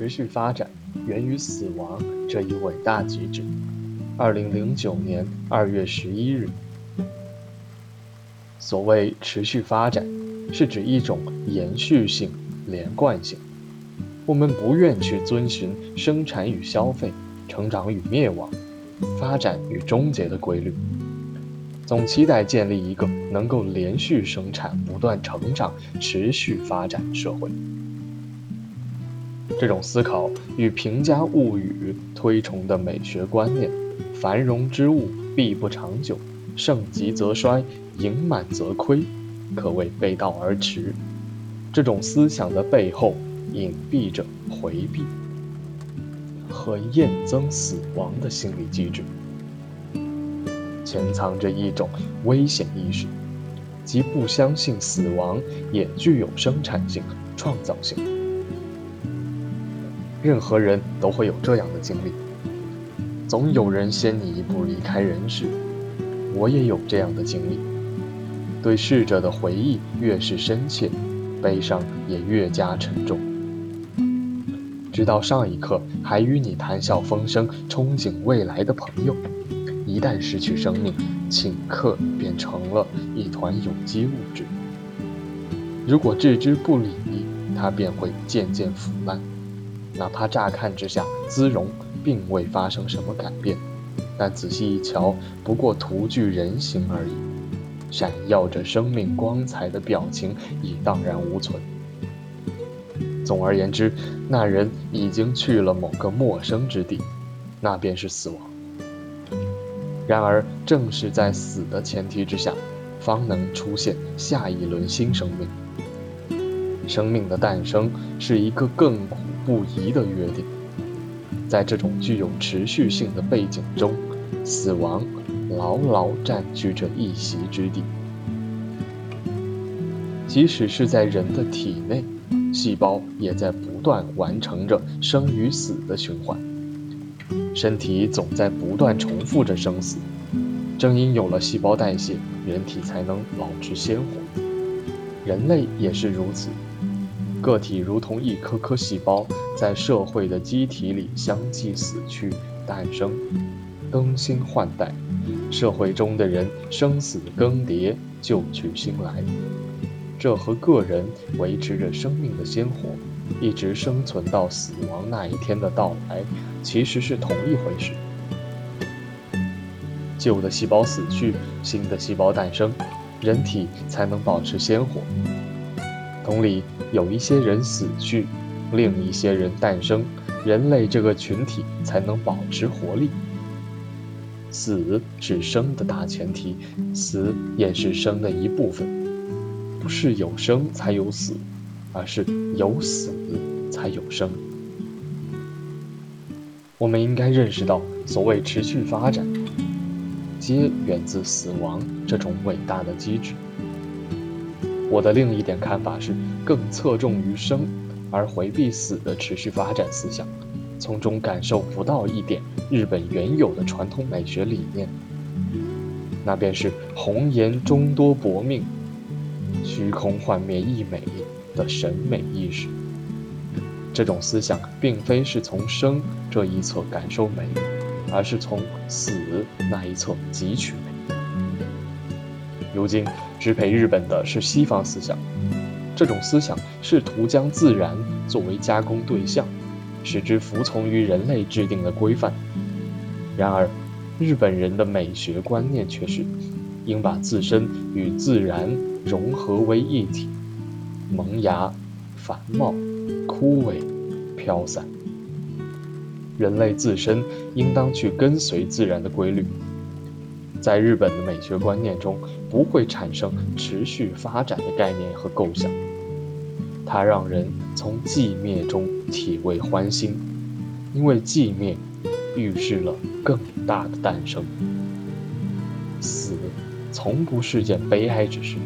持续发展源于死亡这一伟大机制。二零零九年二月十一日，所谓持续发展，是指一种延续性、连贯性。我们不愿去遵循生产与消费、成长与灭亡、发展与终结的规律，总期待建立一个能够连续生产、不断成长、持续发展的社会。这种思考与评价物语推崇的美学观念“繁荣之物必不长久，盛极则衰，盈满则亏”可谓背道而驰。这种思想的背后隐蔽着回避和厌憎死亡的心理机制，潜藏着一种危险意识，即不相信死亡也具有生产性、创造性。任何人都会有这样的经历，总有人先你一步离开人世。我也有这样的经历，对逝者的回忆越是深切，悲伤也越加沉重。直到上一刻还与你谈笑风生、憧憬未来的朋友，一旦失去生命，顷刻便成了一团有机物质。如果置之不理，它便会渐渐腐烂。哪怕乍看之下，姿容并未发生什么改变，但仔细一瞧，不过徒具人形而已。闪耀着生命光彩的表情已荡然无存。总而言之，那人已经去了某个陌生之地，那便是死亡。然而，正是在死的前提之下，方能出现下一轮新生命。生命的诞生是一个亘古。不移的约定，在这种具有持续性的背景中，死亡牢牢占据着一席之地。即使是在人的体内，细胞也在不断完成着生与死的循环，身体总在不断重复着生死。正因有了细胞代谢，人体才能保持鲜活。人类也是如此。个体如同一颗颗细胞，在社会的机体里相继死去、诞生、更新换代。社会中的人生死更迭，旧去新来，这和个人维持着生命的鲜活，一直生存到死亡那一天的到来，其实是同一回事。旧的细胞死去，新的细胞诞生，人体才能保持鲜活。同理，有一些人死去，另一些人诞生，人类这个群体才能保持活力。死是生的大前提，死也是生的一部分。不是有生才有死，而是有死才有生。我们应该认识到，所谓持续发展，皆源自死亡这种伟大的机制。我的另一点看法是，更侧重于生，而回避死的持续发展思想，从中感受不到一点日本原有的传统美学理念，那便是红颜终多薄命，虚空幻灭亦美的审美意识。这种思想并非是从生这一侧感受美，而是从死那一侧汲取。如今支配日本的是西方思想，这种思想试图将自然作为加工对象，使之服从于人类制定的规范。然而，日本人的美学观念却是，应把自身与自然融合为一体，萌芽、繁茂、枯萎、飘散。人类自身应当去跟随自然的规律。在日本的美学观念中，不会产生持续发展的概念和构想，它让人从寂灭中体味欢欣，因为寂灭预示了更大的诞生。死从不是件悲哀之事。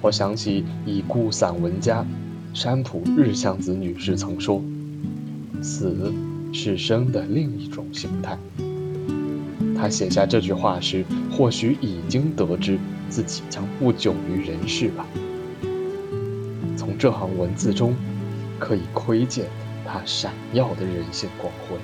我想起已故散文家山浦日向子女士曾说：“死是生的另一种形态。”他写下这句话时，或许已经得知自己将不久于人世吧。从这行文字中，可以窥见他闪耀的人性光辉。